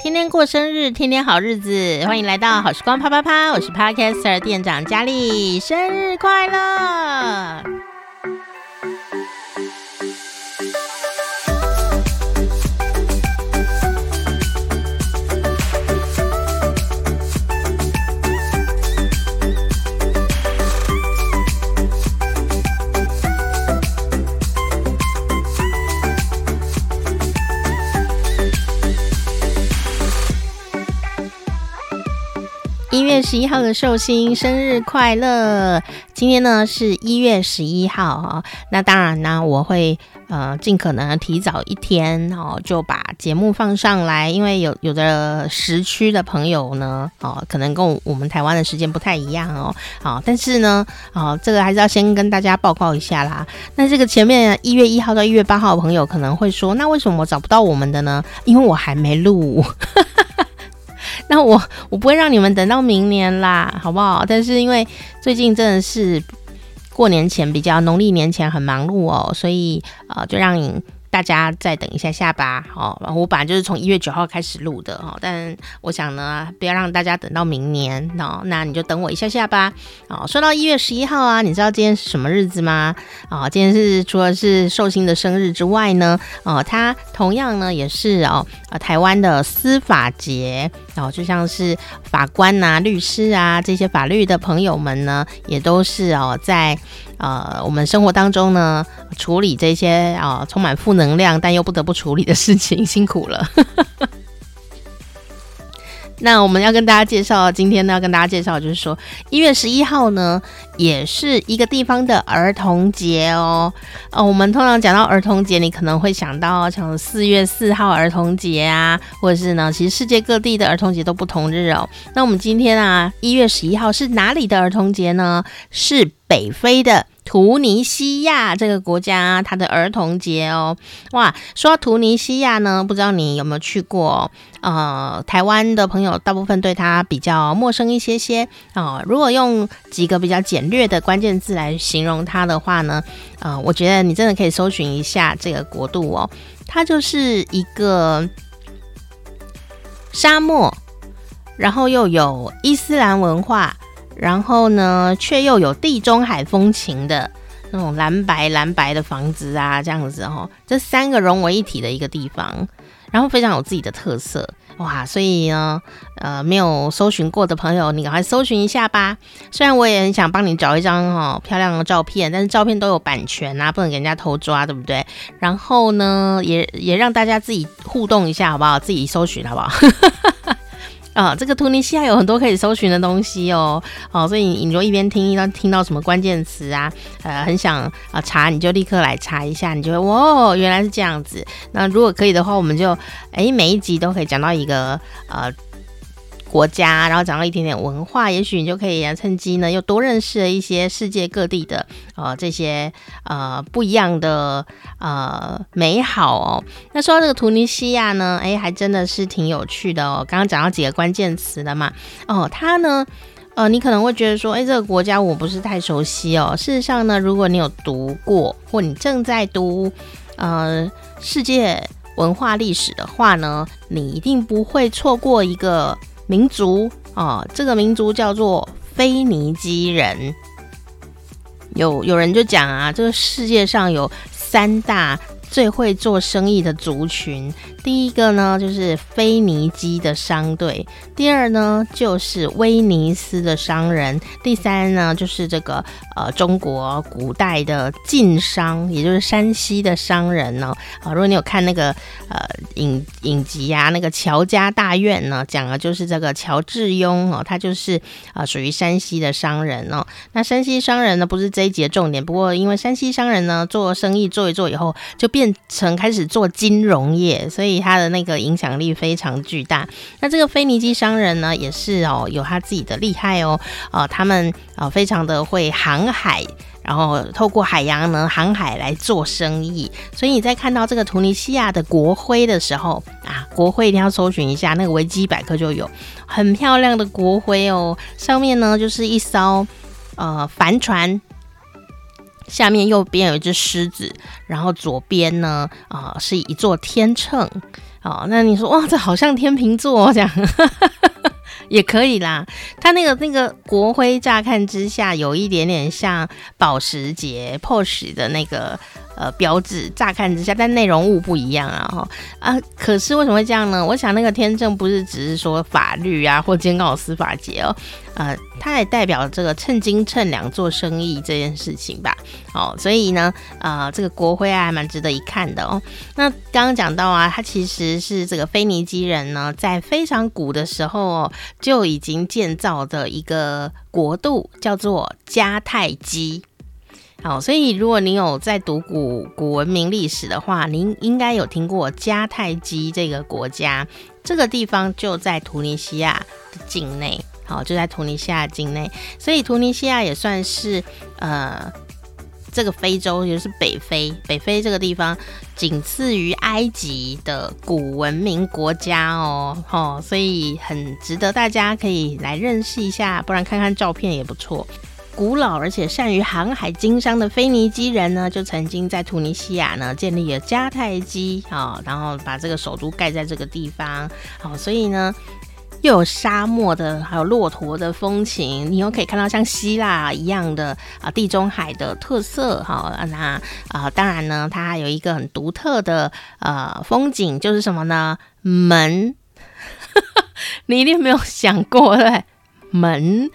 天天过生日，天天好日子，欢迎来到好时光啪啪啪，我是 Podcaster 店长佳丽，生日快乐！月十一号的寿星生日快乐！今天呢是一月十一号哈，那当然呢我会呃尽可能提早一天哦就把节目放上来，因为有有的时区的朋友呢哦可能跟我们台湾的时间不太一样哦，好，但是呢哦这个还是要先跟大家报告一下啦。那这个前面一月一号到一月八号的朋友可能会说，那为什么我找不到我们的呢？因为我还没录。那我我不会让你们等到明年啦，好不好？但是因为最近真的是过年前比较农历年前很忙碌哦，所以呃就让你。大家再等一下下吧，好，我本来就是从一月九号开始录的哈，但我想呢，不要让大家等到明年，哦，那你就等我一下下吧。哦，说到一月十一号啊，你知道今天是什么日子吗？啊，今天是除了是寿星的生日之外呢，哦，它同样呢也是哦，呃，台湾的司法节，哦，就像是法官呐、律师啊这些法律的朋友们呢，也都是哦在。呃，我们生活当中呢，处理这些啊、充满负能量但又不得不处理的事情，辛苦了。那我们要跟大家介绍，今天呢要跟大家介绍，就是说一月十一号呢，也是一个地方的儿童节哦。呃，我们通常讲到儿童节，你可能会想到像四月四号儿童节啊，或者是呢，其实世界各地的儿童节都不同日哦。那我们今天啊，一月十一号是哪里的儿童节呢？是北非的突尼西亚这个国家，它的儿童节哦。哇，说到突尼西亚呢，不知道你有没有去过？呃，台湾的朋友大部分对它比较陌生一些些哦。如果用几个比较简略的关键字来形容它的话呢，呃，我觉得你真的可以搜寻一下这个国度哦。它就是一个沙漠，然后又有伊斯兰文化。然后呢，却又有地中海风情的那种蓝白蓝白的房子啊，这样子哦，这三个融为一体的一个地方，然后非常有自己的特色哇！所以呢，呃，没有搜寻过的朋友，你赶快搜寻一下吧。虽然我也很想帮你找一张哦漂亮的照片，但是照片都有版权啊，不能给人家偷抓，对不对？然后呢，也也让大家自己互动一下，好不好？自己搜寻，好不好？啊，这个突尼西亚有很多可以搜寻的东西哦，哦，所以你你就一边听到听到什么关键词啊，呃，很想啊查，你就立刻来查一下，你就会哇，原来是这样子。那如果可以的话，我们就诶每一集都可以讲到一个呃。国家，然后讲到一点点文化，也许你就可以趁机呢，又多认识了一些世界各地的呃这些呃不一样的呃美好哦。那说到这个突尼西亚呢，哎，还真的是挺有趣的哦。刚刚讲到几个关键词的嘛，哦，它呢，呃，你可能会觉得说，哎，这个国家我不是太熟悉哦。事实上呢，如果你有读过，或你正在读呃世界文化历史的话呢，你一定不会错过一个。民族、哦，这个民族叫做腓尼基人。有有人就讲啊，这个世界上有三大最会做生意的族群。第一个呢，就是腓尼基的商队；第二呢，就是威尼斯的商人；第三呢，就是这个呃中国古代的晋商，也就是山西的商人呢。啊，如果你有看那个呃影影集啊，那个乔家大院呢，讲的就是这个乔致庸哦，他就是啊、属于山西的商人哦。那山西商人呢，不是这一集的重点，不过因为山西商人呢做生意做一做以后，就变变成开始做金融业，所以。他的那个影响力非常巨大。那这个腓尼基商人呢，也是哦，有他自己的厉害哦。呃，他们呃非常的会航海，然后透过海洋呢航海来做生意。所以你在看到这个突尼西亚的国徽的时候啊，国徽一定要搜寻一下，那个维基百科就有很漂亮的国徽哦。上面呢就是一艘呃帆船。下面右边有一只狮子，然后左边呢，啊、是一座天秤，哦，那你说哇，这好像天秤座这样。也可以啦，它那个那个国徽，乍看之下有一点点像保时捷 Porsche 的那个呃标志，乍看之下，但内容物不一样啊哈啊！可是为什么会这样呢？我想那个天秤不是只是说法律啊，或今天刚好司法节哦。呃，它也代表这个称斤称两做生意这件事情吧。哦，所以呢，呃，这个国徽啊，还蛮值得一看的哦。那刚刚讲到啊，它其实是这个腓尼基人呢，在非常古的时候，就已经建造的一个国度，叫做迦太基。好，所以如果您有在读古古文明历史的话，您应该有听过迦太基这个国家。这个地方就在突尼西亚的境内。好，就在突尼西亚境内，所以突尼西亚也算是呃这个非洲，也就是北非，北非这个地方仅次于埃及的古文明国家哦，哦，所以很值得大家可以来认识一下，不然看看照片也不错。古老而且善于航海经商的腓尼基人呢，就曾经在突尼西亚呢建立了迦太基啊，然后把这个首都盖在这个地方，好，所以呢。又有沙漠的，还有骆驼的风情，你又可以看到像希腊一样的啊地中海的特色哈。那啊，当然呢，它还有一个很独特的呃风景，就是什么呢？门，你一定没有想过对，门。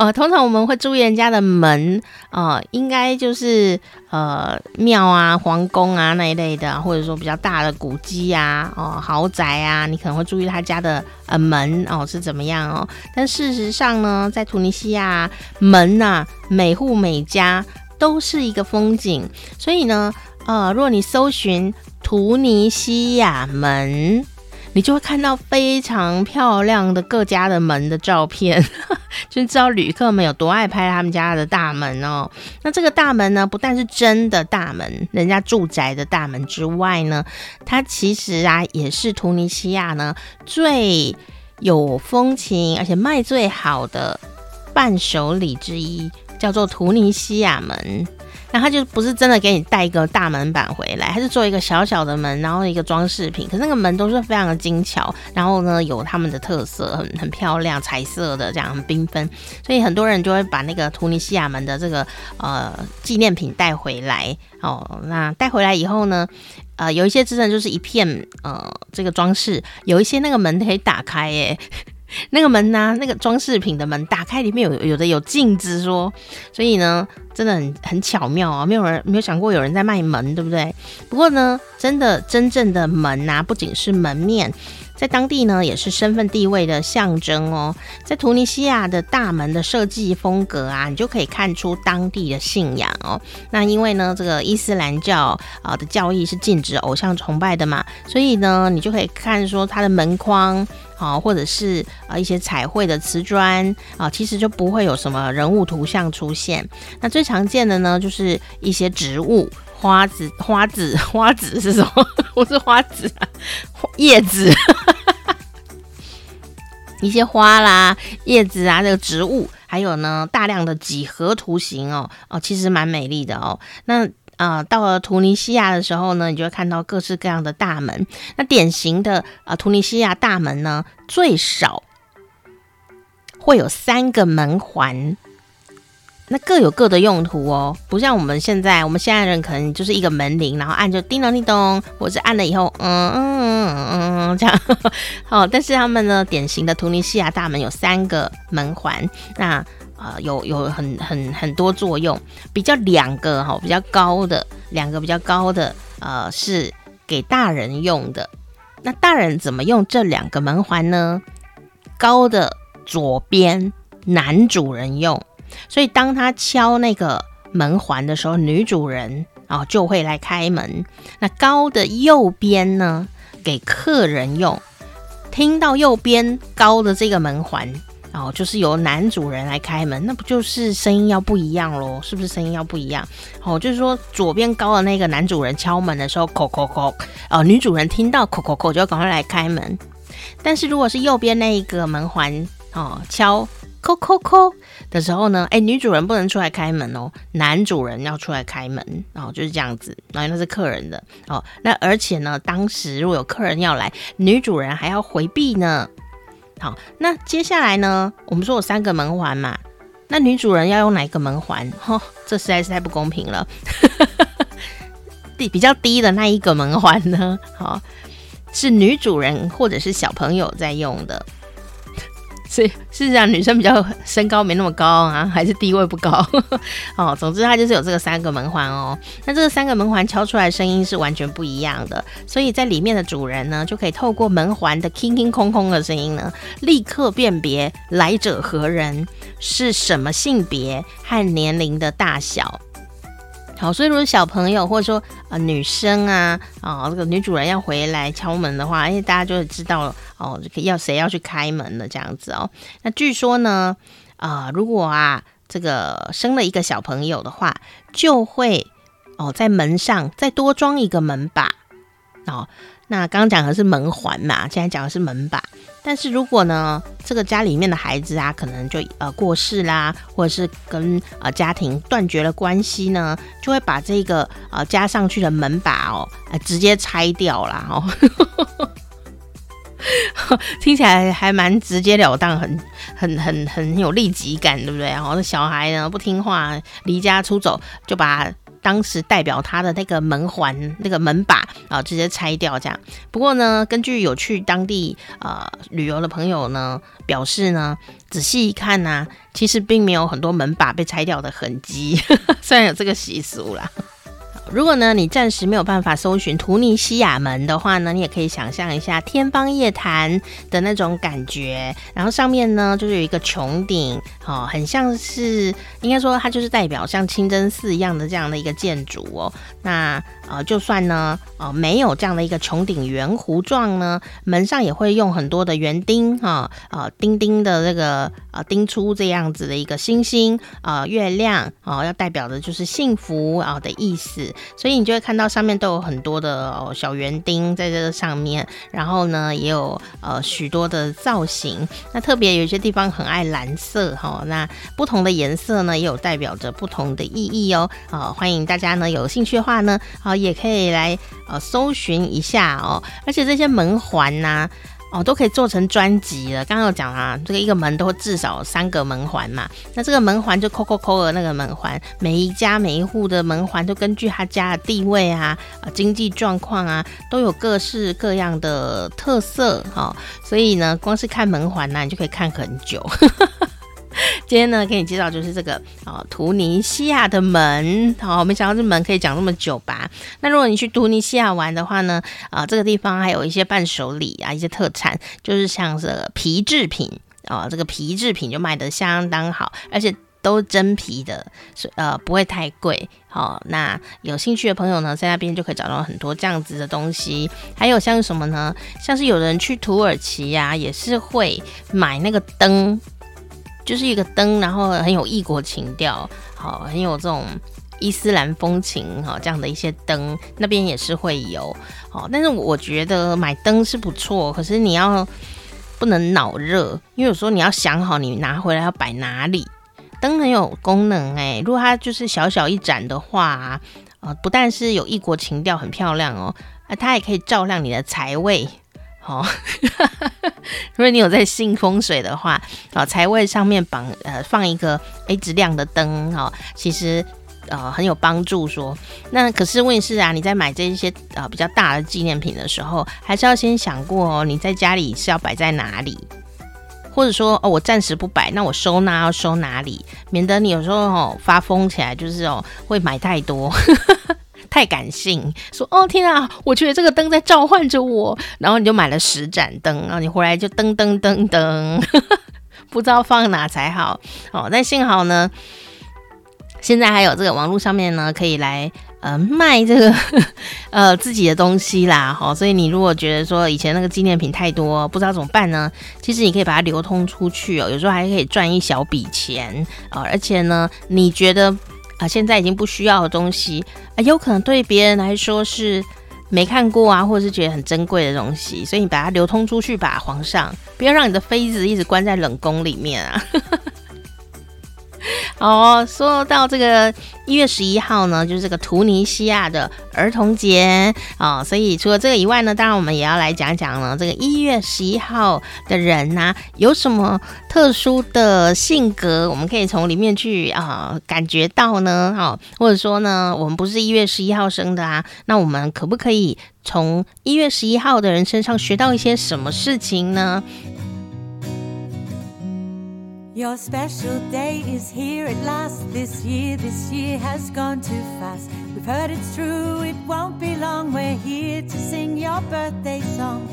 呃，通常我们会注意人家的门，呃，应该就是呃庙啊、皇宫啊那一类的，或者说比较大的古迹啊、哦、豪宅啊，你可能会注意他家的呃门哦、是怎么样哦。但事实上呢，在突尼西亚门呐、啊，每户每家都是一个风景，所以呢，呃，如果你搜寻突尼西亚门。你就会看到非常漂亮的各家的门的照片，就知道旅客们有多爱拍他们家的大门哦。那这个大门呢，不但是真的大门，人家住宅的大门之外呢，它其实啊也是突尼西亚呢最有风情而且卖最好的伴手礼之一，叫做突尼西亚门。那他就不是真的给你带一个大门板回来，他是做一个小小的门，然后一个装饰品。可是那个门都是非常的精巧，然后呢有他们的特色，很很漂亮，彩色的这样很缤纷，所以很多人就会把那个突尼西亚门的这个呃纪念品带回来哦。那带回来以后呢，呃有一些真的就是一片呃这个装饰，有一些那个门可以打开耶。那个门呢、那个装饰品的门打开，里面有有的有镜子说，所以呢，真的很很巧妙啊！没有人没有想过有人在卖门，对不对？不过呢，真的真正的门呐、啊，不仅是门面。在当地呢，也是身份地位的象征哦。在突尼西亚的大门的设计风格啊，你就可以看出当地的信仰哦。那因为呢，这个伊斯兰教啊的教义是禁止偶像崇拜的嘛，所以呢，你就可以看说它的门框啊，或者是啊一些彩绘的瓷砖啊，其实就不会有什么人物图像出现。那最常见的呢，就是一些植物。花子，花子，花子是什么？我是花子啊，叶子，一些花啦，叶子啊，这个植物，还有呢，大量的几何图形哦，哦，其实蛮美丽的哦。那啊、呃，到了突尼西亚的时候呢，你就会看到各式各样的大门。那典型的啊、呃，突尼西亚大门呢，最少会有三个门环。那各有各的用途哦，不像我们现在，我们现在人可能就是一个门铃，然后按就叮咚叮咚，或者按了以后，嗯嗯嗯这样，好，但是他们呢，典型的突尼西亚大门有三个门环，那呃有有很很很多作用，比较两个哈，比较高的两个比较高的呃是给大人用的，那大人怎么用这两个门环呢？高的左边男主人用。所以，当他敲那个门环的时候，女主人哦就会来开门。那高的右边呢，给客人用。听到右边高的这个门环哦，就是由男主人来开门，那不就是声音要不一样喽？是不是声音要不一样？哦，就是说左边高的那个男主人敲门的时候，叩叩叩哦，女主人听到叩叩叩就要赶快来开门。但是如果是右边那一个门环哦敲。扣扣扣的时候呢，哎，女主人不能出来开门哦，男主人要出来开门哦，就是这样子。然后那是客人的哦，那而且呢，当时如果有客人要来，女主人还要回避呢。好，那接下来呢，我们说有三个门环嘛，那女主人要用哪一个门环？哦，这实在是太不公平了。低比较低的那一个门环呢，好，是女主人或者是小朋友在用的。所以事实上，女生比较身高没那么高啊，还是地位不高 哦。总之，它就是有这个三个门环哦。那这个三个门环敲出来声音是完全不一样的，所以在里面的主人呢，就可以透过门环的空空空空的声音呢，立刻辨别来者何人，是什么性别和年龄的大小。好，所以如果小朋友或者说呃女生啊，哦这个女主人要回来敲门的话，因为大家就会知道了哦，要谁要去开门了这样子哦。那据说呢，啊、如果啊这个生了一个小朋友的话，就会哦在门上再多装一个门把哦。那刚刚讲的是门环嘛，现在讲的是门把。但是如果呢，这个家里面的孩子啊，可能就呃过世啦，或者是跟呃家庭断绝了关系呢，就会把这个呃加上去的门把哦，呃直接拆掉啦。哦。听起来还蛮直截了当，很很很很有立即感，对不对？然后这小孩呢不听话，离家出走，就把。当时代表他的那个门环、那个门把啊，直接拆掉这样。不过呢，根据有去当地呃旅游的朋友呢表示呢，仔细一看呢、其实并没有很多门把被拆掉的痕迹，虽然有这个习俗啦。如果呢，你暂时没有办法搜寻图尼西亚门的话呢，你也可以想象一下天方夜谭的那种感觉。然后上面呢，就是有一个穹顶，哦，很像是应该说它就是代表像清真寺一样的这样的一个建筑哦。那呃，就算呢，呃，没有这样的一个穹顶圆弧状呢，门上也会用很多的园钉哈，呃，钉钉的这个呃钉出这样子的一个星星啊、月亮啊、要代表的就是幸福啊、的意思。所以你就会看到上面都有很多的、哦、小园丁在这个上面，然后呢也有呃许多的造型。那特别有些地方很爱蓝色哈、那不同的颜色呢也有代表着不同的意义哦。啊、欢迎大家呢有兴趣的话呢，啊、也可以来呃搜寻一下哦。而且这些门环呐、哦，都可以做成专辑了。刚刚有讲啊，这个一个门都至少三个门环嘛。那这个门环就扣扣扣的那个门环，每一家每一户的门环都根据他家的地位啊、啊经济状况啊，都有各式各样的特色哈、哦。所以呢，光是看门环呢，你就可以看很久。今天呢，给你介绍就是这个哦，突尼西亚的门。好、没想到这门可以讲那么久吧？那如果你去突尼西亚玩的话呢，啊、这个地方还有一些伴手礼啊，一些特产，就是像这个皮制品哦，这个皮制品就卖得相当好，而且都真皮的，呃，不会太贵。好、那有兴趣的朋友呢，在那边就可以找到很多这样子的东西。还有像什么呢？像是有人去土耳其呀、啊，也是会买那个灯。就是一个灯，然后很有异国情调，好，很有这种伊斯兰风情哈，这样的一些灯，那边也是会有，好，但是我觉得买灯是不错，可是你要不能脑热，因为有时候你要想好你拿回来要摆哪里。灯很有功能哎，如果它就是小小一盏的话，啊，不但是有异国情调，很漂亮哦，啊，它也可以照亮你的财位。哦，如果你有在信风水的话，啊，财位上面绑呃放一个一直亮的灯，哈，其实呃很有帮助。说那可是问题是啊，你在买这些呃比较大的纪念品的时候，还是要先想过哦，你在家里是要摆在哪里，或者说哦我暂时不摆，那我收纳要收哪里，免得你有时候哦发疯起来，就是哦会买太多。太感性，说哦天啊，我觉得这个灯在召唤着我，然后你就买了十盏灯，然后你回来就噔噔噔噔，不知道放哪才好哦。但幸好呢，现在还有这个网络上面呢，可以来呃卖这个 呃自己的东西啦。好、所以你如果觉得说以前那个纪念品太多，不知道怎么办呢？其实你可以把它流通出去哦，有时候还可以赚一小笔钱啊、哦。而且呢，你觉得？啊，现在已经不需要的东西，啊，有可能对别人来说是没看过啊，或者是觉得很珍贵的东西，所以你把它流通出去吧，皇上，不要让你的妃子一直关在冷宫里面啊。哦，说到这个一月十一号呢，就是这个突尼西亚的儿童节哦，所以除了这个以外呢，当然我们也要来讲讲呢，这个一月十一号的人呐、有什么特殊的性格，我们可以从里面去啊、感觉到呢？哈、哦，或者说呢，我们不是一月十一号生的啊，那我们可不可以从一月十一号的人身上学到一些什么事情呢？Your special day is here at last. This year, this year has gone too fast. We've heard it's true, it won't be long. We're here to sing your birthday song.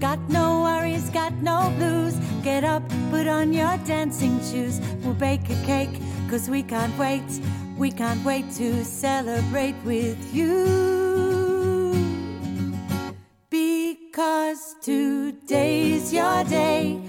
Got no worries, got no blues. Get up, put on your dancing shoes. We'll bake a cake, cause we can't wait. We can't wait to celebrate with you. Because today's your day.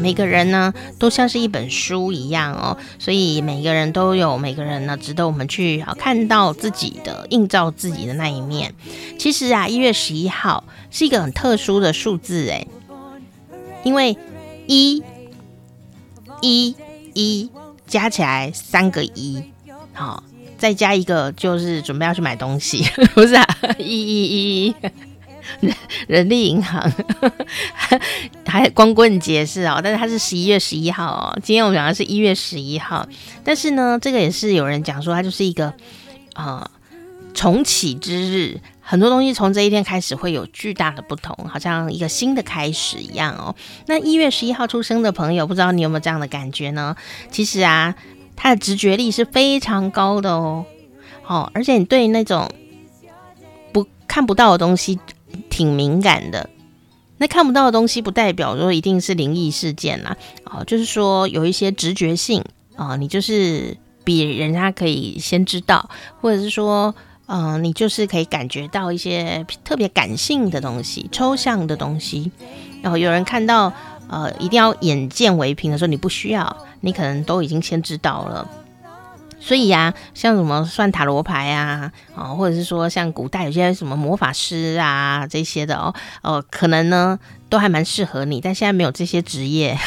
每个人呢都像是一本书一样哦，所以每个人都有每个人呢值得我们去啊看到自己的映照自己的那一面。其实啊，一月十一号是一个很特殊的数字诶，因为一、一、一加起来三个一，好，再加一个就是准备要去买东西，不是啊？一、一、一。人 人力银行 还光棍节是哦，但是它是十一月十一号哦。今天我们讲的是一月十一号，但是呢，这个也是有人讲说它就是一个啊、呃、重启之日，很多东西从这一天开始会有巨大的不同，好像一个新的开始一样哦。那一月十一号出生的朋友，不知道你有没有这样的感觉呢？其实啊，他的直觉力是非常高的哦，哦，而且你对那种不看不到的东西。挺敏感的，那看不到的东西不代表说一定是灵异事件啦，哦，就是说有一些直觉性啊、你就是比人家可以先知道，或者是说，嗯、呃，你就是可以感觉到一些特别感性的东西、抽象的东西。然后有人看到，呃，一定要眼见为凭的时候，你不需要，你可能都已经先知道了。所以呀、像什么算塔罗牌啊，哦，或者是说像古代有些什么魔法师啊这些的哦，哦，可能呢都还蛮适合你，但现在没有这些职业。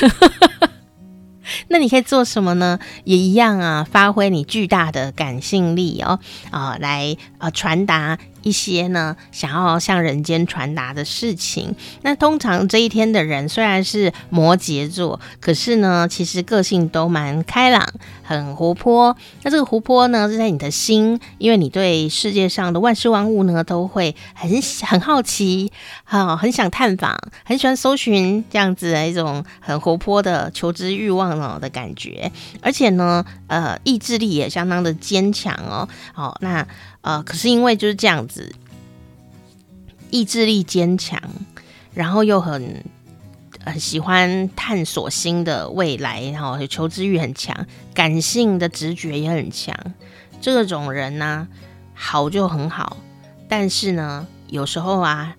那你可以做什么呢？也一样啊，发挥你巨大的感性力哦，啊、呃，来啊传达一些呢想要向人间传达的事情。那通常这一天的人虽然是摩羯座，可是呢，其实个性都蛮开朗，很活泼。那这个活泼呢，是在你的心，因为你对世界上的万事万物呢，都会很很好奇，啊，很想探访，很喜欢搜寻这样子的一种很活泼的求知欲望。的感觉，而且呢，呃，意志力也相当的坚强哦。好，那呃，可是因为就是这样子，意志力坚强，然后又很很喜欢探索新的未来，然后求知欲很强，感性的直觉也很强。这种人呢，好就很好，但是呢，有时候啊，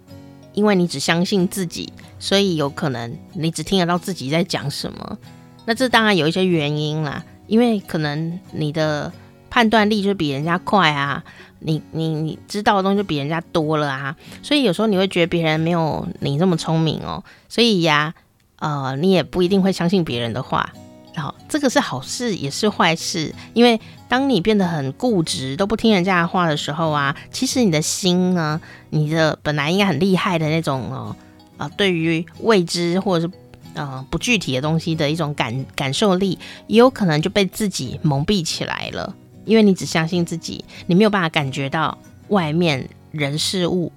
因为你只相信自己，所以有可能你只听得到自己在讲什么。那这当然有一些原因啦，因为可能你的判断力就比人家快啊，你你你知道的东西就比人家多了啊，所以有时候你会觉得别人没有你这么聪明哦，所以呀，呃，你也不一定会相信别人的话。好，这个是好事也是坏事，因为当你变得很固执，都不听人家的话的时候啊，其实你的心呢，你的本来应该很厉害的那种哦，啊、对于未知或者是。呃，不具体的东西的一种感感受力，也有可能就被自己蒙蔽起来了。因为你只相信自己，你没有办法感觉到外面人事物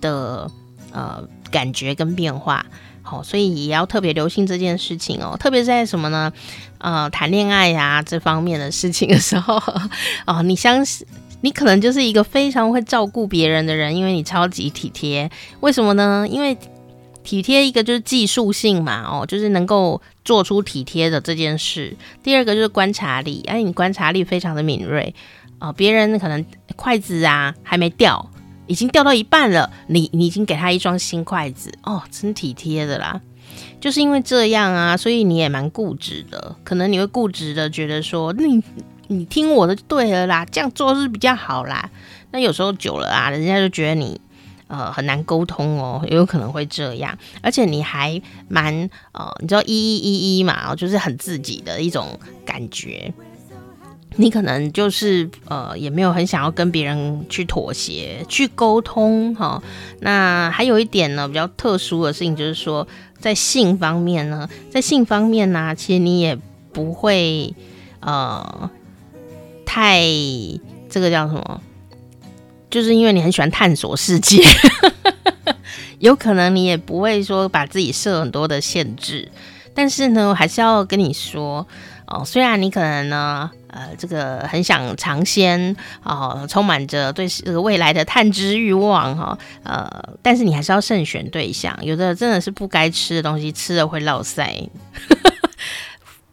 的呃感觉跟变化。好，所以也要特别留心这件事情哦。特别在什么呢？呃，谈恋爱呀、这方面的事情的时候，哦，你相信你可能就是一个非常会照顾别人的人，因为你超级体贴。为什么呢？因为体贴一个就是技术性嘛，哦，就是能够做出体贴的这件事。第二个就是观察力，哎，你观察力非常的敏锐哦。别人可能筷子啊还没掉，已经掉到一半了，你你已经给他一双新筷子哦，真体贴的啦。就是因为这样啊，所以你也蛮固执的，可能你会固执的觉得说，你你听我的就对了啦，这样做是比较好啦。那有时候久了啊，人家就觉得你。呃很难沟通哦，也有可能会这样。而且你还蛮呃，你知道一一一一嘛，就是很自己的一种感觉。你可能就是呃，也没有很想要跟别人去妥协、去沟通哈、哦。那还有一点呢，比较特殊的事情就是说，在性方面呢，在性方面呢，其实你也不会呃太这个叫什么，就是因为你很喜欢探索世界，有可能你也不会说把自己设很多的限制。但是呢，还是要跟你说哦，虽然你可能呢。呃，这个很想尝鲜哦，充满着对这个未来的探知欲望哈、哦，呃，但是你还是要慎选对象，有的真的是不该吃的东西，吃了会落腮。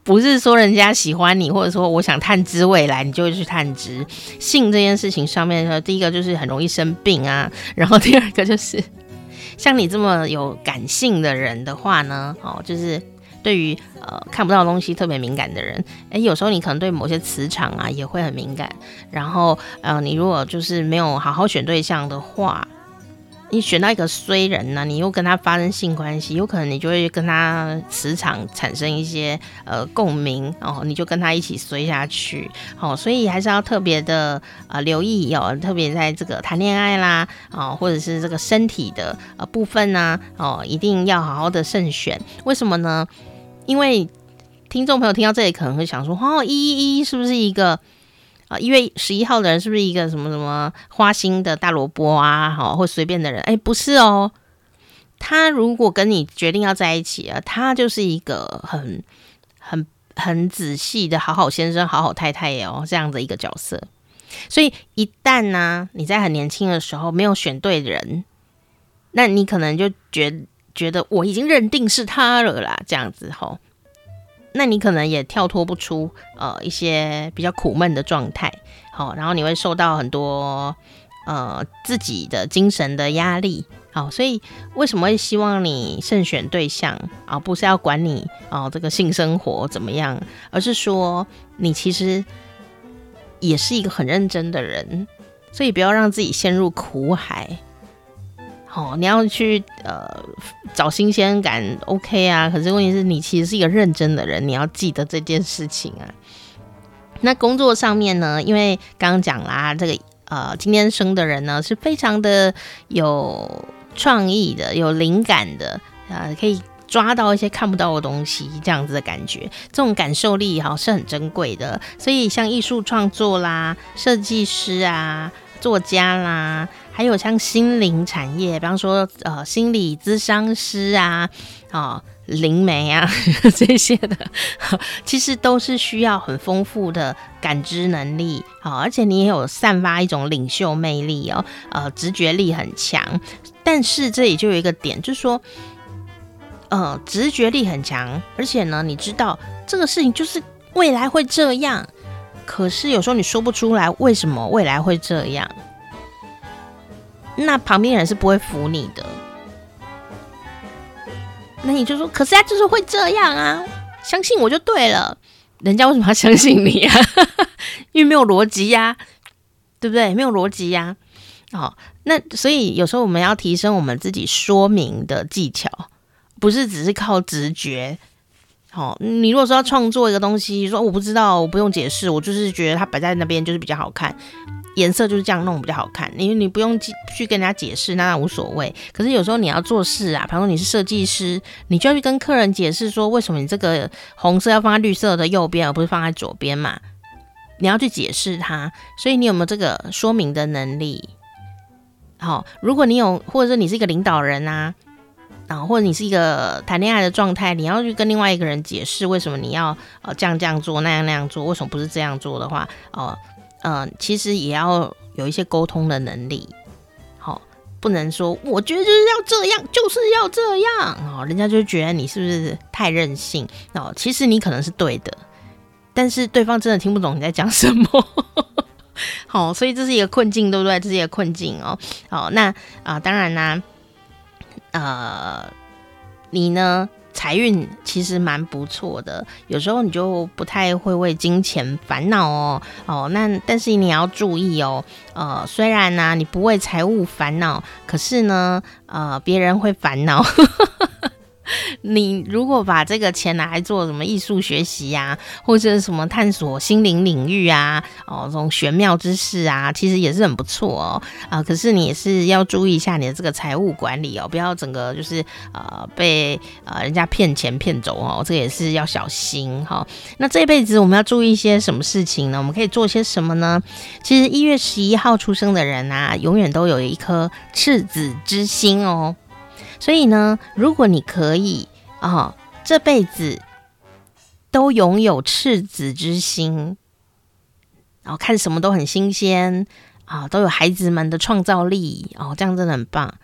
不是说人家喜欢你，或者说我想探知未来，你就会去探知。性这件事情上面呢，第一个就是很容易生病啊，然后第二个就是 像你这么有感性的人的话呢，哦，就是。对于呃看不到东西特别敏感的人，诶，有时候你可能对某些磁场啊也会很敏感。然后呃，你如果就是没有好好选对象的话，你选到一个衰人呢，你又跟他发生性关系，有可能你就会跟他磁场产生一些呃共鸣，哦你就跟他一起衰下去。好，所以还是要特别的呃留意哦，特别在这个谈恋爱啦啊，或者是这个身体的呃部分呢哦，一定要好好的慎选。为什么呢？因为听众朋友听到这里可能会想说：“哦，一一一是不是一个啊？一月十一号的人是不是一个什么什么花心的大萝卜啊？好，或随便的人？哎，不是哦。他如果跟你决定要在一起啊，他就是一个很很很仔细的好好先生、好好太太哦，这样的一个角色。所以一旦呢，你在很年轻的时候没有选对人，那你可能就觉。觉得我已经认定是他了啦，这样子吼，那你可能也跳脱不出呃一些比较苦闷的状态，好，然后你会受到很多呃自己的精神的压力，好，所以为什么会希望你慎选对象啊？不是要管你哦这个性生活怎么样，而是说你其实也是一个很认真的人，所以不要让自己陷入苦海。哦，你要去呃找新鲜感，OK 啊。可是问题是你其实是一个认真的人，你要记得这件事情啊。那工作上面呢，因为刚刚讲啦，这个呃今天生的人呢是非常的有创意的、有灵感的啊、可以抓到一些看不到的东西，这样子的感觉，这种感受力哈是很珍贵的。所以像艺术创作啦、设计师啊。作家啦，还有像心灵产业，比方说呃心理咨商师啊，啊灵媒啊 这些的，其实都是需要很丰富的感知能力，好，而且你也有散发一种领袖魅力哦，呃直觉力很强。但是这里就有一个点，就是说，呃直觉力很强，而且呢，你知道这个事情就是未来会这样。可是有时候你说不出来为什么未来会这样，那旁边人是不会服你的。那你就说，可是他就是会这样啊，相信我就对了。人家为什么要相信你啊？因为没有逻辑呀，对不对？没有逻辑呀。哦，那所以有时候我们要提升我们自己说明的技巧，不是只是靠直觉。好，你如果说要创作一个东西，说我不知道，我不用解释，我就是觉得它摆在那边就是比较好看，颜色就是这样弄比较好看，因为你不用去跟人家解释，那无所谓。可是有时候你要做事啊，比方说你是设计师，你就要去跟客人解释说，为什么你这个红色要放在绿色的右边，而不是放在左边嘛？你要去解释它，所以你有没有这个说明的能力？好，如果你有，或者是你是一个领导人啊。啊，或者你是一个谈恋爱的状态，你要去跟另外一个人解释为什么你要呃这样这样做，那样那样做，为什么不是这样做的话，哦、呃，其实也要有一些沟通的能力，好、不能说我觉得就是要这样，就是要这样，哦，人家就觉得你是不是太任性？哦，其实你可能是对的，但是对方真的听不懂你在讲什么，好、所以这是一个困境，对不对？这是一个困境哦，好，那啊、当然啦。呃，你呢，财运其实蛮不错的。有时候你就不太会为金钱烦恼哦哦，那但是你要注意哦，呃，虽然呢、你不为财务烦恼，可是呢，呃，别人会烦恼。你如果把这个钱拿来做什么艺术学习呀、或者什么探索心灵领域啊，哦，这种玄妙之事啊，其实也是很不错哦。啊、可是你也是要注意一下你的这个财务管理哦，不要整个就是呃被呃人家骗钱骗走哦，这个也是要小心哈、那这一辈子我们要注意一些什么事情呢？我们可以做些什么呢？其实一月十一号出生的人啊，永远都有一颗赤子之心哦。所以呢，如果你可以啊、这辈子都拥有赤子之心，然后看什么都很新鲜啊、都有孩子们的创造力哦，这样真的很棒。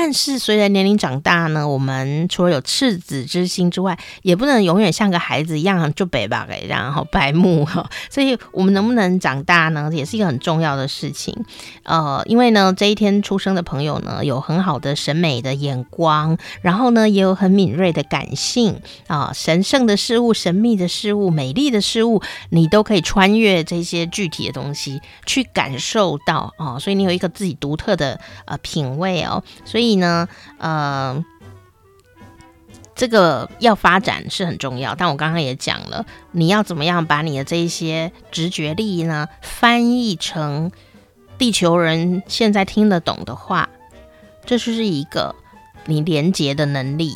但是随着年龄长大呢，我们除了有赤子之心之外，也不能永远像个孩子一样就北吧给，然后白目哈。所以，我们能不能长大呢，也是一个很重要的事情。呃，因为呢，这一天出生的朋友呢，有很好的审美的眼光，然后呢，也有很敏锐的感性啊、神圣的事物、神秘的事物、美丽的事物，你都可以穿越这些具体的东西去感受到哦、所以，你有一个自己独特的呃品味哦。所以以呢，呃，这个要发展是很重要。但我刚刚也讲了，你要怎么样把你的这一些直觉力呢，翻译成地球人现在听得懂的话，这就是一个你连接的能力。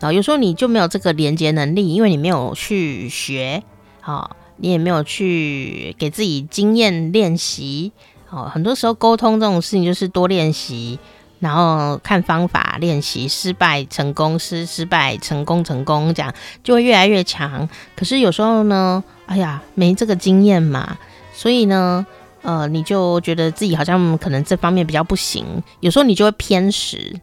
啊，有时候你就没有这个连接能力，因为你没有去学，啊，你也没有去给自己经验练习。哦，很多时候沟通这种事情就是多练习。然后看方法练习，失败成功，失失败成功，成功这样就会越来越强。可是有时候呢，哎呀，没这个经验嘛，所以呢，呃，你就觉得自己好像可能这方面比较不行。有时候你就会偏食，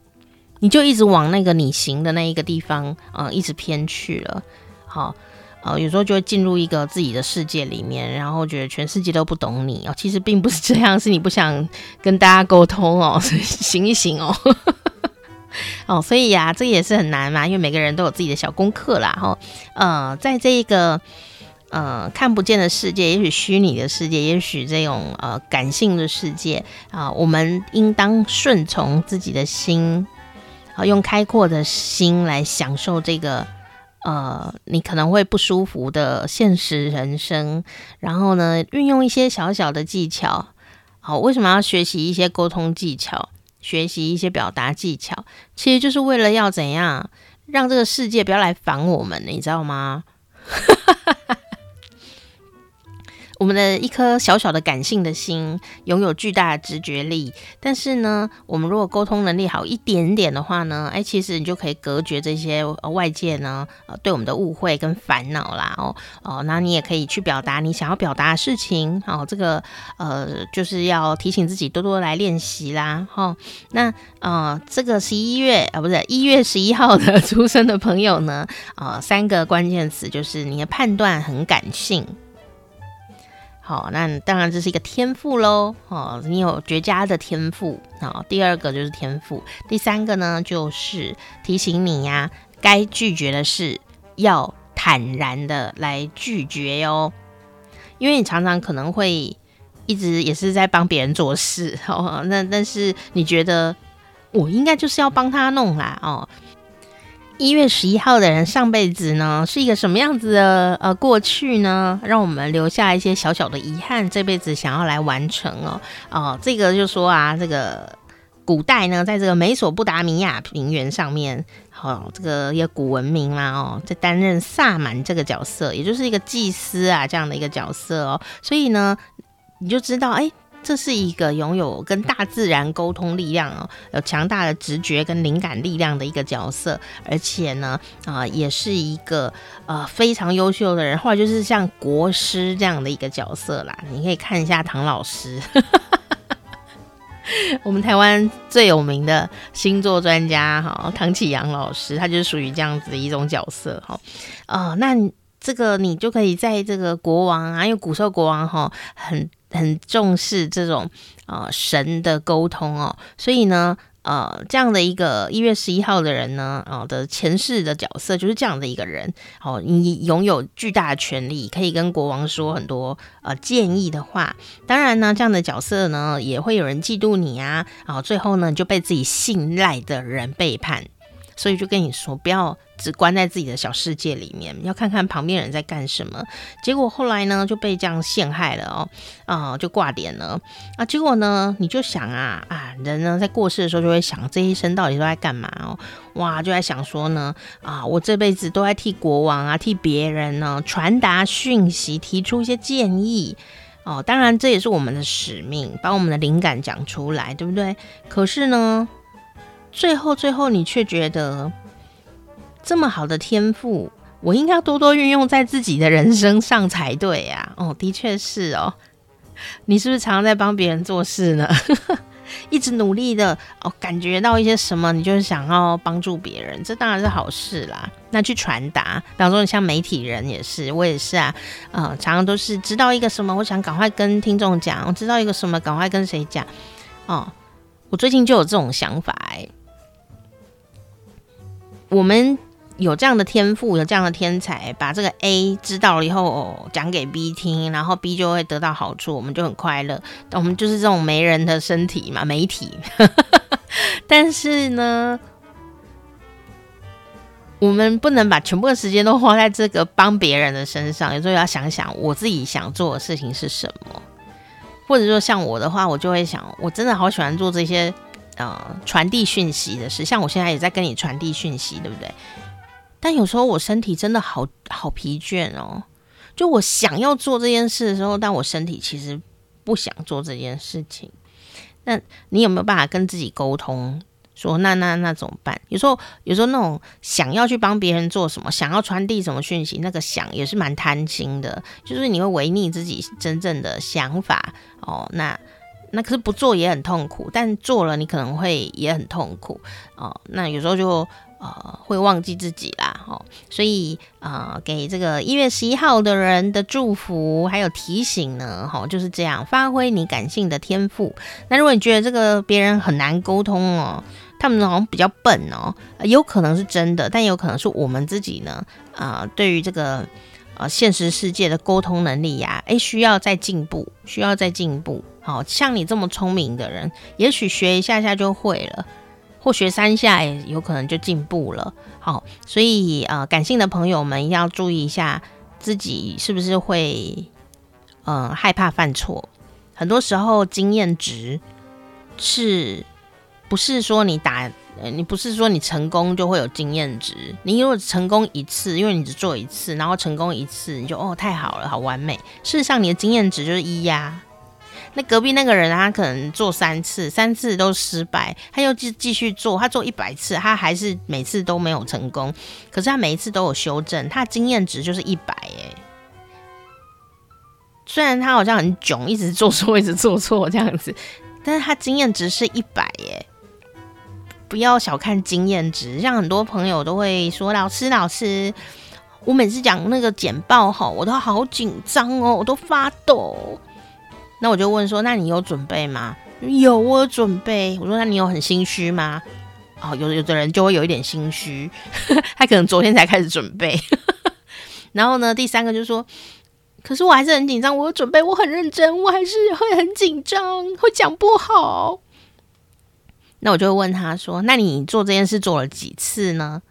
你就一直往那个你行的那一个地方，呃，一直偏去了。好。哦，有时候就会进入一个自己的世界里面，然后觉得全世界都不懂你哦。其实并不是这样，是你不想跟大家沟通哦。所以醒一醒哦，哦，所以呀、啊，这也是很难嘛，因为每个人都有自己的小功课啦。哈、哦，呃，在这一个呃看不见的世界，也许虚拟的世界，也许这种呃感性的世界啊、我们应当顺从自己的心，好、呃，用开阔的心来享受这个。呃，你可能会不舒服的现实人生，然后呢，运用一些小小的技巧。好，为什么要学习一些沟通技巧，学习一些表达技巧？其实就是为了要怎样让这个世界不要来烦我们，你知道吗？我们的一颗小小的感性的心，拥有巨大的直觉力。但是呢，我们如果沟通能力好一点点的话呢，哎，其实你就可以隔绝这些外界呢，呃，对我们的误会跟烦恼啦。哦哦，那你也可以去表达你想要表达的事情。哦，这个呃，就是要提醒自己多多来练习啦。哦，那呃，这个十一月啊，不是一月十一号的 出生的朋友呢，呃，三个关键词就是你的判断很感性。好，那当然这是一个天赋喽。哦，你有绝佳的天赋。好，第二个就是天赋，第三个呢就是提醒你呀，该拒绝的事要坦然的来拒绝哟。因为你常常可能会一直也是在帮别人做事，哦，那但是你觉得我应该就是要帮他弄啦，哦。一月十一号的人，上辈子呢是一个什么样子的呃过去呢？让我们留下一些小小的遗憾，这辈子想要来完成哦哦，这个就说啊，这个古代呢，在这个美索不达米亚平原上面，哦，这个一个古文明啦哦，在担任萨满这个角色，也就是一个祭司啊这样的一个角色哦，所以呢，你就知道哎。这是一个拥有跟大自然沟通力量哦，有强大的直觉跟灵感力量的一个角色，而且呢，啊、也是一个呃非常优秀的人，或者就是像国师这样的一个角色啦。你可以看一下唐老师，我们台湾最有名的星座专家哈，唐启阳老师，他就是属于这样子的一种角色哈。啊、呃，那这个你就可以在这个国王啊，因为古时候国王哈很。很重视这种呃神的沟通哦，所以呢，呃，这样的一个一月十一号的人呢，哦、呃、的前世的角色就是这样的一个人。哦，你拥有巨大的权力，可以跟国王说很多呃建议的话。当然呢，这样的角色呢，也会有人嫉妒你啊。啊最后呢，就被自己信赖的人背叛。所以就跟你说，不要只关在自己的小世界里面，要看看旁边人在干什么。结果后来呢，就被这样陷害了哦，啊、就挂点了啊。结果呢，你就想啊啊，人呢在过世的时候就会想，这一生到底都在干嘛哦？哇，就在想说呢，啊，我这辈子都在替国王啊，替别人呢传达讯息，提出一些建议哦。当然，这也是我们的使命，把我们的灵感讲出来，对不对？可是呢，最后，最后，你却觉得这么好的天赋，我应该多多运用在自己的人生上才对呀。哦，的确是哦。你是不是常常在帮别人做事呢？一直努力的哦，感觉到一些什么，你就是想要帮助别人，这当然是好事啦。那去传达，比方说你像媒体人也是，我也是啊。呃，常常都是知道一个什么，我想赶快跟听众讲；我知道一个什么，赶快跟谁讲。哦，我最近就有这种想法哎。我们有这样的天赋，有这样的天才，把这个 A 知道了以后讲给 B 听，然后 B 就会得到好处，我们就很快乐。我们就是这种媒人的身体嘛，媒体。但是呢，我们不能把全部的时间都花在这个帮别人的身上，有时候要想想我自己想做的事情是什么。或者说像我的话，我就会想，我真的好喜欢做这些。呃，传递讯息的事，像我现在也在跟你传递讯息，对不对？但有时候我身体真的好好疲倦哦。就我想要做这件事的时候，但我身体其实不想做这件事情。那你有没有办法跟自己沟通，说那那那怎么办？有时候有时候那种想要去帮别人做什么，想要传递什么讯息，那个想也是蛮贪心的，就是你会违逆自己真正的想法哦。那。那可是不做也很痛苦，但做了你可能会也很痛苦哦。那有时候就呃会忘记自己啦，哦，所以呃给这个一月十一号的人的祝福还有提醒呢，哈、哦，就是这样，发挥你感性的天赋。那如果你觉得这个别人很难沟通哦，他们好像比较笨哦，有可能是真的，但有可能是我们自己呢，啊、对于这个。呃，现实世界的沟通能力呀，诶，需要再进步，需要再进步。好像你这么聪明的人，也许学一下下就会了，或学三下也有可能就进步了。好，所以呃，感性的朋友们要注意一下自己是不是会，呃，害怕犯错。很多时候经验值是不是说你打？你不是说你成功就会有经验值？你如果成功一次，因为你只做一次，然后成功一次，你就哦，太好了，好完美。事实上，你的经验值就是一呀。那隔壁那个人，他可能做三次，三次都失败，他又继继续做，他做一百次，他还是每次都没有成功。可是他每一次都有修正，他经验值就是一百哎。虽然他好像很囧，一直做错，一直做错这样子，但是他经验值是一百耶。不要小看经验值，像很多朋友都会说：“老师，老师，我每次讲那个简报哈，我都好紧张哦，我都发抖。”那我就问说：“那你有准备吗？”“有，我有准备。”我说：“那你有很心虚吗？”哦，有有的人就会有一点心虚，他可能昨天才开始准备。然后呢，第三个就是说：“可是我还是很紧张，我有准备，我很认真，我还是会很紧张，会讲不好。”那我就会问他说：“那你做这件事做了几次呢？”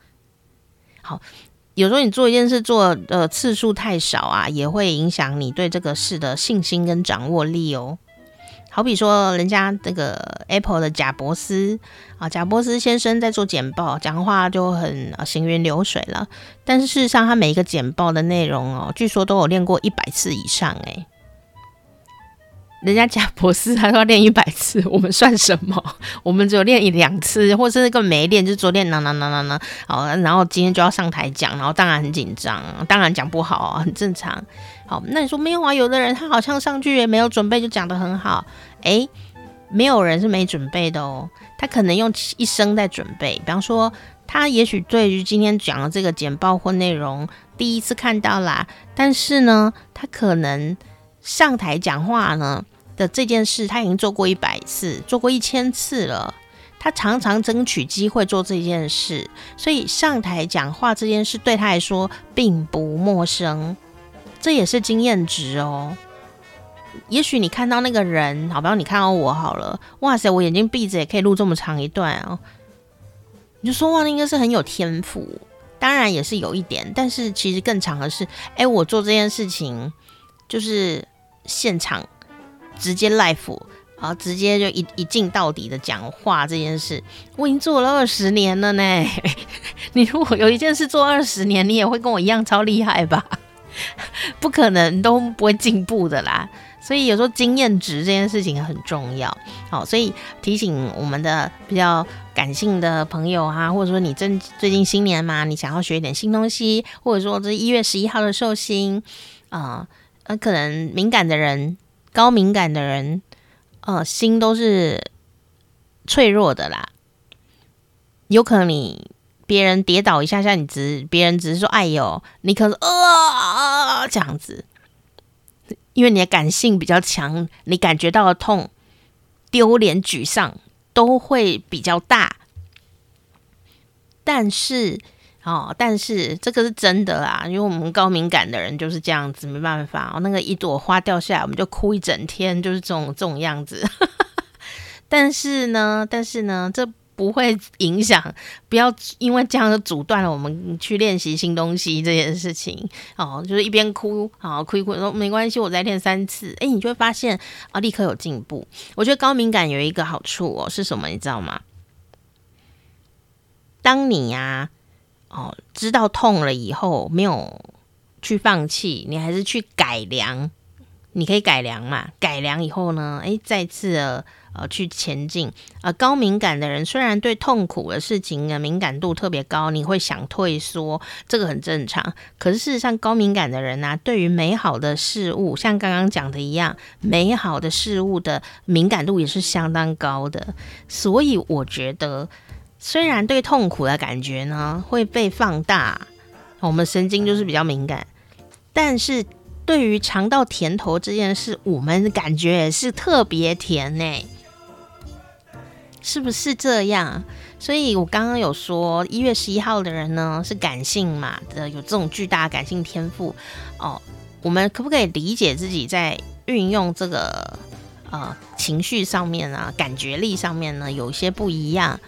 好，有时候你做一件事做的次数太少啊，也会影响你对这个事的信心跟掌握力哦。好比说，人家这个 Apple 的贾伯斯啊，贾伯斯先生在做简报，讲话就很行云流水了。但是事实上，他每一个简报的内容哦，据说都有练过一百次以上诶。人家贾博士他说要练一百次，我们算什么？我们只有练一两次，或者是根本没练，就昨天呐呐呐呐呐，好，然后今天就要上台讲，然后当然很紧张，当然讲不好啊，很正常。好，那你说没有啊？有的人他好像上去也没有准备就讲得很好，诶，没有人是没准备的哦，他可能用一生在准备。比方说，他也许对于今天讲的这个简报或内容第一次看到啦，但是呢，他可能上台讲话呢。的这件事，他已经做过一百次，做过一千次了。他常常争取机会做这件事，所以上台讲话这件事对他来说并不陌生，这也是经验值哦。也许你看到那个人，好，不要你看到我好了，哇塞，我眼睛闭着也可以录这么长一段哦，你就说哇，那应该是很有天赋，当然也是有一点，但是其实更长的是，哎，我做这件事情就是现场直接 live 啊，直接就一一镜到底的讲话这件事，我已经做了二十年了呢。你如果有一件事做二十年，你也会跟我一样超厉害吧？不可能都不会进步的啦。所以有时候经验值这件事情很重要，好，所以提醒我们的比较感性的朋友啊，或者说你正最近新年嘛，你想要学一点新东西，或者说这一月十一号的寿星啊，那可能敏感的人、高敏感的人，呃，心都是脆弱的啦，有可能你别人跌倒一下下，你只别人只是说哎呦，你可能啊这样子。因为你的感性比较强，你感觉到的痛、丢脸、沮丧都会比较大。但是，哦，但是这个是真的啊，因为我们高敏感的人就是这样子，没办法哦。那个一朵花掉下来，我们就哭一整天，就是这种这种样子。但是呢，但是呢，这。不会影响，不要因为这样就阻断了我们去练习新东西这件事情哦。就是一边哭，好哭一哭，说没关系，我再练三次，哎，你就会发现啊，立刻有进步。我觉得高敏感有一个好处哦，是什么？你知道吗？当你呀、哦，知道痛了以后，没有去放弃，你还是去改良，你可以改良嘛？改良以后呢，哎，再次。呃，去前进。呃，高敏感的人虽然对痛苦的事情的敏感度特别高，你会想退缩，这个很正常。可是事实上，高敏感的人呢、对于美好的事物，像刚刚讲的一样，美好的事物的敏感度也是相当高的。所以我觉得，虽然对痛苦的感觉呢会被放大，我们神经就是比较敏感，但是对于尝到甜头这件事，我们的感觉也是特别甜呢。是不是这样？所以我刚刚有说，一月十一号的人呢是感性嘛的，有这种巨大感性天赋哦。我们可不可以理解自己在运用这个呃情绪上面啊，感觉力上面呢有一些不一样？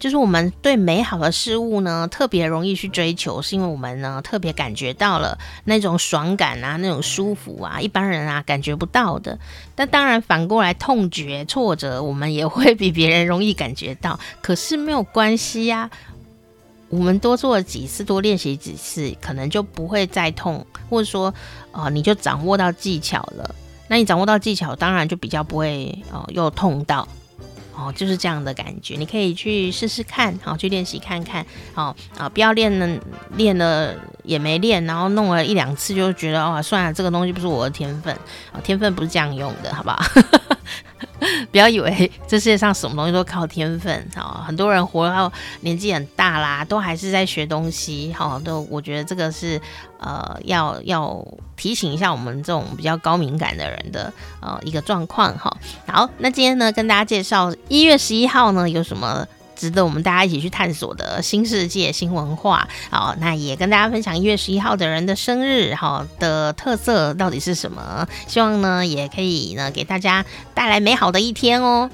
就是我们对美好的事物呢，特别容易去追求，是因为我们呢特别感觉到了那种爽感啊，那种舒服啊，一般人啊感觉不到的。但当然反过来，痛觉、挫折，我们也会比别人容易感觉到。可是没有关系呀，我们多做了几次，多练习几次，可能就不会再痛，或者说，呃，你就掌握到技巧了。那你掌握到技巧，当然就比较不会哦、又痛到。哦，就是这样的感觉，你可以去试试看，好，去练习看看，好啊，不要练了，练了也没练，然后弄了一两次就觉得哦，算了，这个东西不是我的天分，啊，天分不是这样用的，好不好？不要以为这世界上什么东西都靠天分哦！很多人活到年纪很大啦，都还是在学东西。好，都我觉得这个是呃，要要提醒一下我们这种比较高敏感的人的呃一个状况哈。好，那今天呢，跟大家介绍一月十一号呢有什么值得我们大家一起去探索的新世界、新文化，好，那也跟大家分享一月十一号的人的生日，好，的特色到底是什么？希望呢，也可以呢，给大家带来美好的一天哦。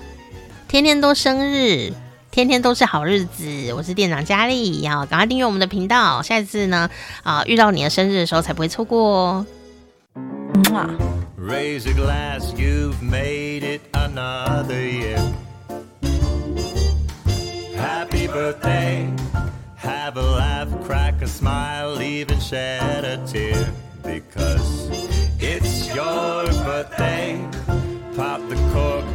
天天都生日，天天都是好日子。我是店长佳丽，要赶快订阅我们的频道，下一次呢，啊，遇到你的生日的时候才不会错过哦。哇。Raise a glass, you've made it another year. Happy birthday, have a laugh, crack a smile, even shed a tear. Because it's your birthday. Pop the cork,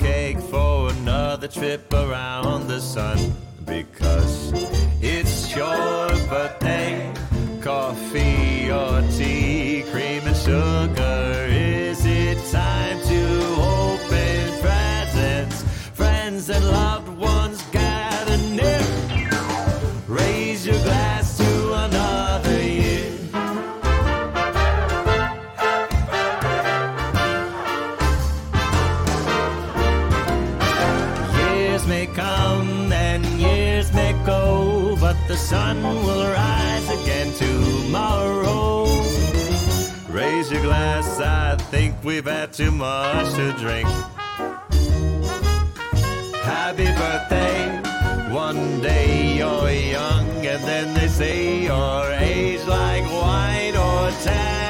cake for another trip around the sun. Because it's your birthday, We've had too much to drink. Happy birthday. One day you're young, and then they say your age like wine or tan.